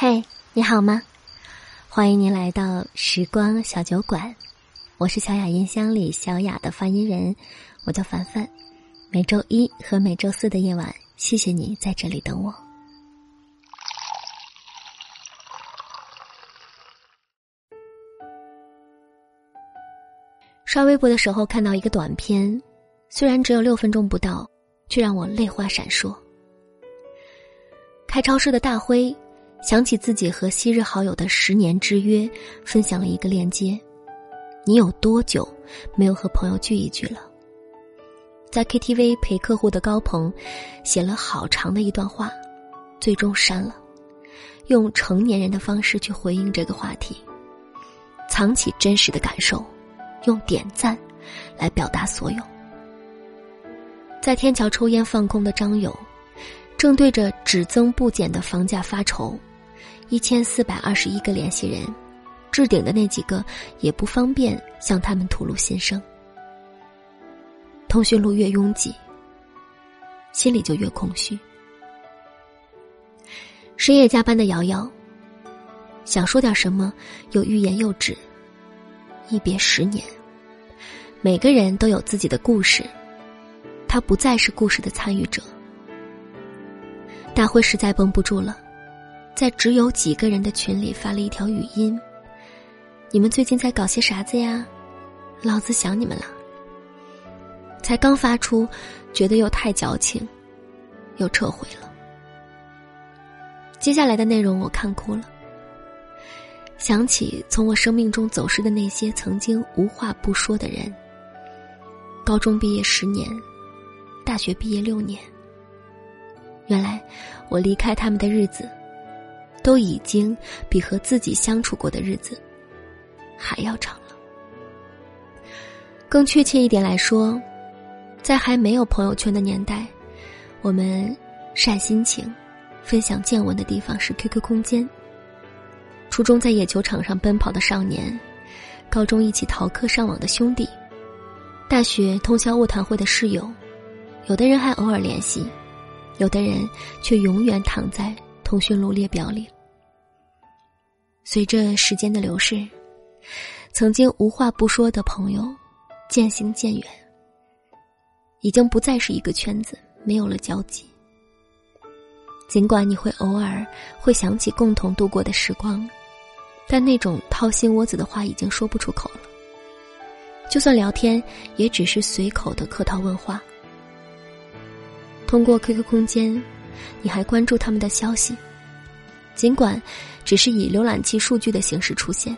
嘿，你好吗？欢迎您来到时光小酒馆，我是小雅音箱里小雅的发音人，我叫凡凡。每周一和每周四的夜晚，谢谢你在这里等我。刷微博的时候看到一个短片，虽然只有六分钟不到，却让我泪花闪烁。开超市的大辉。想起自己和昔日好友的十年之约，分享了一个链接。你有多久没有和朋友聚一聚了？在 KTV 陪客户的高鹏，写了好长的一段话，最终删了，用成年人的方式去回应这个话题，藏起真实的感受，用点赞来表达所有。在天桥抽烟放空的张友，正对着只增不减的房价发愁。一千四百二十一个联系人，置顶的那几个也不方便向他们吐露心声。通讯录越拥挤，心里就越空虚。深夜加班的瑶瑶，想说点什么，又欲言又止。一别十年，每个人都有自己的故事，他不再是故事的参与者。大辉实在绷不住了。在只有几个人的群里发了一条语音：“你们最近在搞些啥子呀？老子想你们了。”才刚发出，觉得又太矫情，又撤回了。接下来的内容我看哭了，想起从我生命中走失的那些曾经无话不说的人。高中毕业十年，大学毕业六年，原来我离开他们的日子。都已经比和自己相处过的日子还要长了。更确切一点来说，在还没有朋友圈的年代，我们晒心情、分享见闻的地方是 QQ 空间。初中在野球场上奔跑的少年，高中一起逃课上网的兄弟，大学通宵卧谈会的室友，有的人还偶尔联系，有的人却永远躺在通讯录列表里。随着时间的流逝，曾经无话不说的朋友渐行渐远，已经不再是一个圈子，没有了交集。尽管你会偶尔会想起共同度过的时光，但那种掏心窝子的话已经说不出口了。就算聊天，也只是随口的客套问话。通过 QQ 空间，你还关注他们的消息。尽管只是以浏览器数据的形式出现，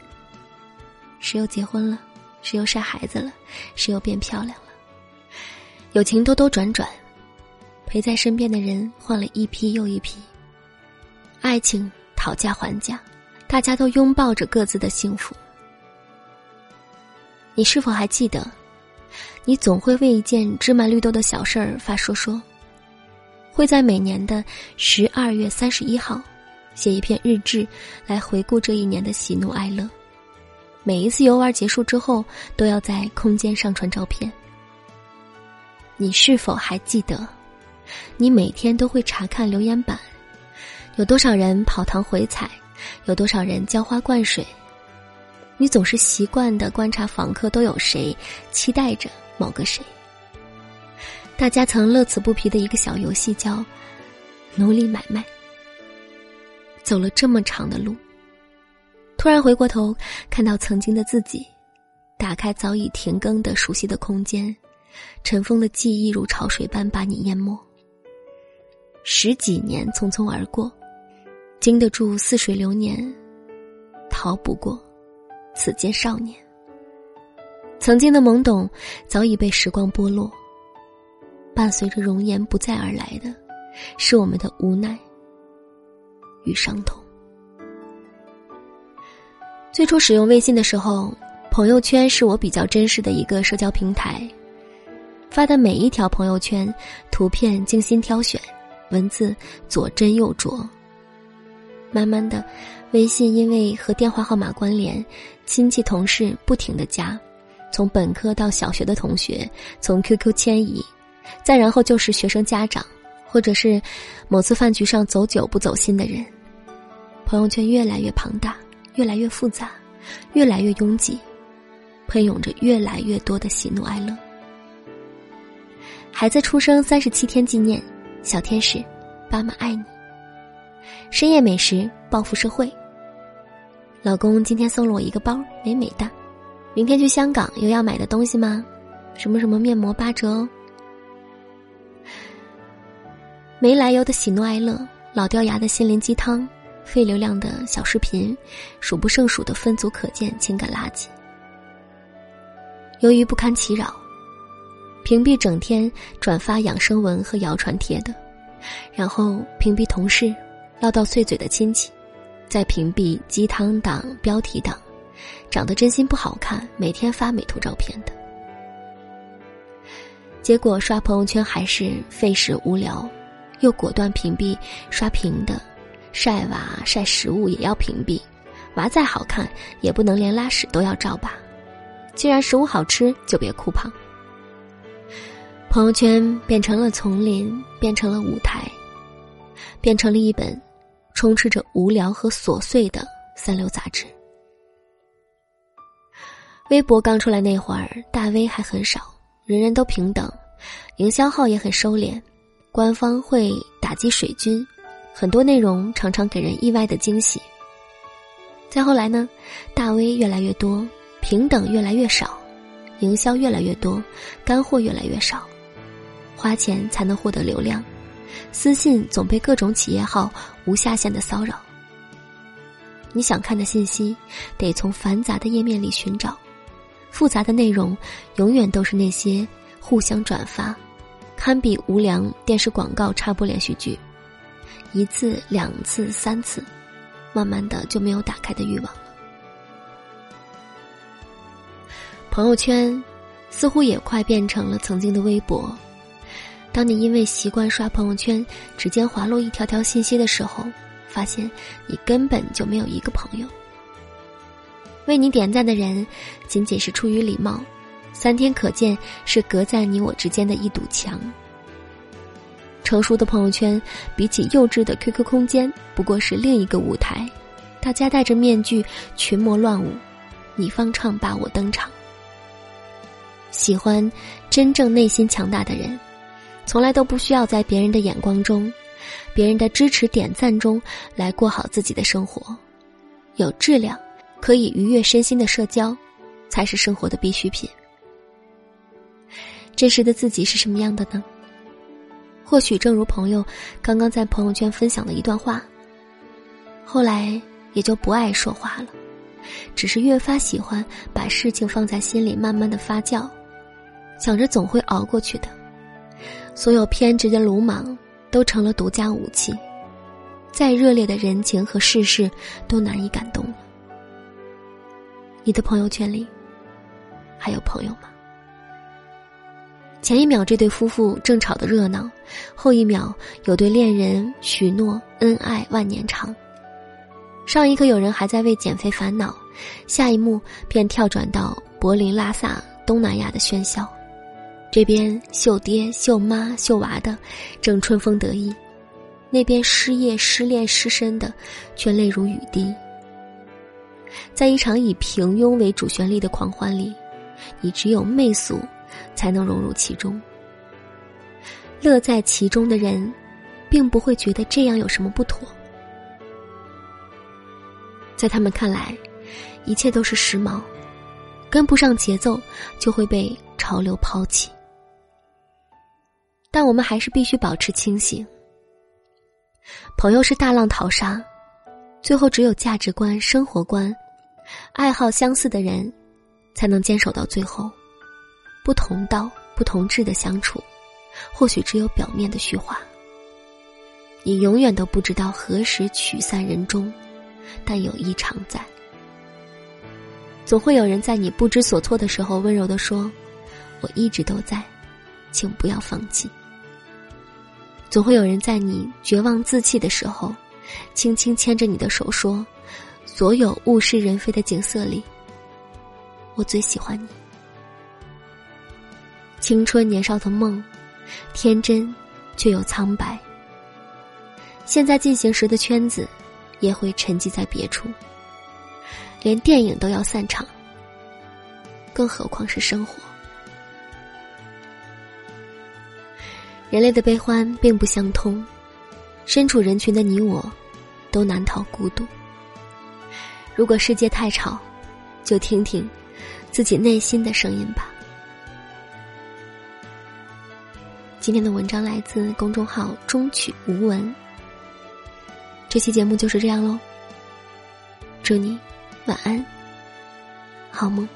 谁又结婚了，谁又晒孩子了，谁又变漂亮了。友情兜兜转转，陪在身边的人换了一批又一批。爱情讨价还价，大家都拥抱着各自的幸福。你是否还记得，你总会为一件芝麻绿豆的小事儿发说说，会在每年的十二月三十一号。写一篇日志，来回顾这一年的喜怒哀乐。每一次游玩结束之后，都要在空间上传照片。你是否还记得，你每天都会查看留言板，有多少人跑堂回踩，有多少人浇花灌水？你总是习惯的观察访客都有谁，期待着某个谁。大家曾乐此不疲的一个小游戏叫“奴隶买卖”。走了这么长的路，突然回过头看到曾经的自己，打开早已停更的熟悉的空间，尘封的记忆如潮水般把你淹没。十几年匆匆而过，经得住似水流年，逃不过此间少年。曾经的懵懂早已被时光剥落，伴随着容颜不再而来的，是我们的无奈。与伤痛。最初使用微信的时候，朋友圈是我比较珍视的一个社交平台，发的每一条朋友圈，图片精心挑选，文字左斟右酌。慢慢的，微信因为和电话号码关联，亲戚同事不停的加，从本科到小学的同学，从 QQ 迁移，再然后就是学生家长，或者是某次饭局上走久不走心的人。朋友圈越来越庞大，越来越复杂，越来越拥挤，喷涌着越来越多的喜怒哀乐。孩子出生三十七天纪念，小天使，爸妈爱你。深夜美食，报复社会。老公今天送了我一个包，美美的。明天去香港有要买的东西吗？什么什么面膜八折哦。没来由的喜怒哀乐，老掉牙的心灵鸡汤，费流量的小视频，数不胜数的分组可见情感垃圾。由于不堪其扰，屏蔽整天转发养生文和谣传贴的，然后屏蔽同事唠叨碎嘴的亲戚，再屏蔽鸡汤党、标题党，长得真心不好看、每天发美图照片的，结果刷朋友圈还是费时无聊。又果断屏蔽刷屏的，晒娃晒食物也要屏蔽，娃再好看也不能连拉屎都要照吧？既然食物好吃，就别哭胖。朋友圈变成了丛林，变成了舞台，变成了一本充斥着无聊和琐碎的三流杂志。微博刚出来那会儿，大 V 还很少，人人都平等，营销号也很收敛。官方会打击水军，很多内容常常给人意外的惊喜。再后来呢，大 V 越来越多，平等越来越少，营销越来越多，干货越来越少，花钱才能获得流量，私信总被各种企业号无下限的骚扰。你想看的信息，得从繁杂的页面里寻找，复杂的内容永远都是那些互相转发。堪比无良电视广告插播连续剧，一次、两次、三次，慢慢的就没有打开的欲望了。朋友圈似乎也快变成了曾经的微博。当你因为习惯刷朋友圈，指尖滑落一条条信息的时候，发现你根本就没有一个朋友。为你点赞的人，仅仅是出于礼貌。三天可见是隔在你我之间的一堵墙。成熟的朋友圈比起幼稚的 QQ 空间，不过是另一个舞台。大家戴着面具，群魔乱舞，你方唱罢我登场。喜欢真正内心强大的人，从来都不需要在别人的眼光中、别人的支持点赞中来过好自己的生活。有质量、可以愉悦身心的社交，才是生活的必需品。这时的自己是什么样的呢？或许正如朋友刚刚在朋友圈分享的一段话。后来也就不爱说话了，只是越发喜欢把事情放在心里，慢慢的发酵，想着总会熬过去的。所有偏执的鲁莽都成了独家武器，再热烈的人情和世事都难以感动了。你的朋友圈里还有朋友吗？前一秒这对夫妇正吵得热闹，后一秒有对恋人许诺恩爱万年长。上一刻有人还在为减肥烦恼，下一幕便跳转到柏林、拉萨、东南亚的喧嚣。这边秀爹、秀妈、秀娃的正春风得意，那边失业、失恋、失身的却泪如雨滴。在一场以平庸为主旋律的狂欢里，你只有媚俗。才能融入其中。乐在其中的人，并不会觉得这样有什么不妥。在他们看来，一切都是时髦，跟不上节奏就会被潮流抛弃。但我们还是必须保持清醒。朋友是大浪淘沙，最后只有价值观、生活观、爱好相似的人，才能坚守到最后。不同道、不同志的相处，或许只有表面的虚华。你永远都不知道何时曲散人终，但友谊常在。总会有人在你不知所措的时候温柔的说：“我一直都在，请不要放弃。”总会有人在你绝望自弃的时候，轻轻牵着你的手说：“所有物是人非的景色里，我最喜欢你。”青春年少的梦，天真却又苍白。现在进行时的圈子，也会沉寂在别处。连电影都要散场，更何况是生活？人类的悲欢并不相通，身处人群的你我，都难逃孤独。如果世界太吵，就听听自己内心的声音吧。今天的文章来自公众号“中曲无闻”。这期节目就是这样喽，祝你晚安，好梦。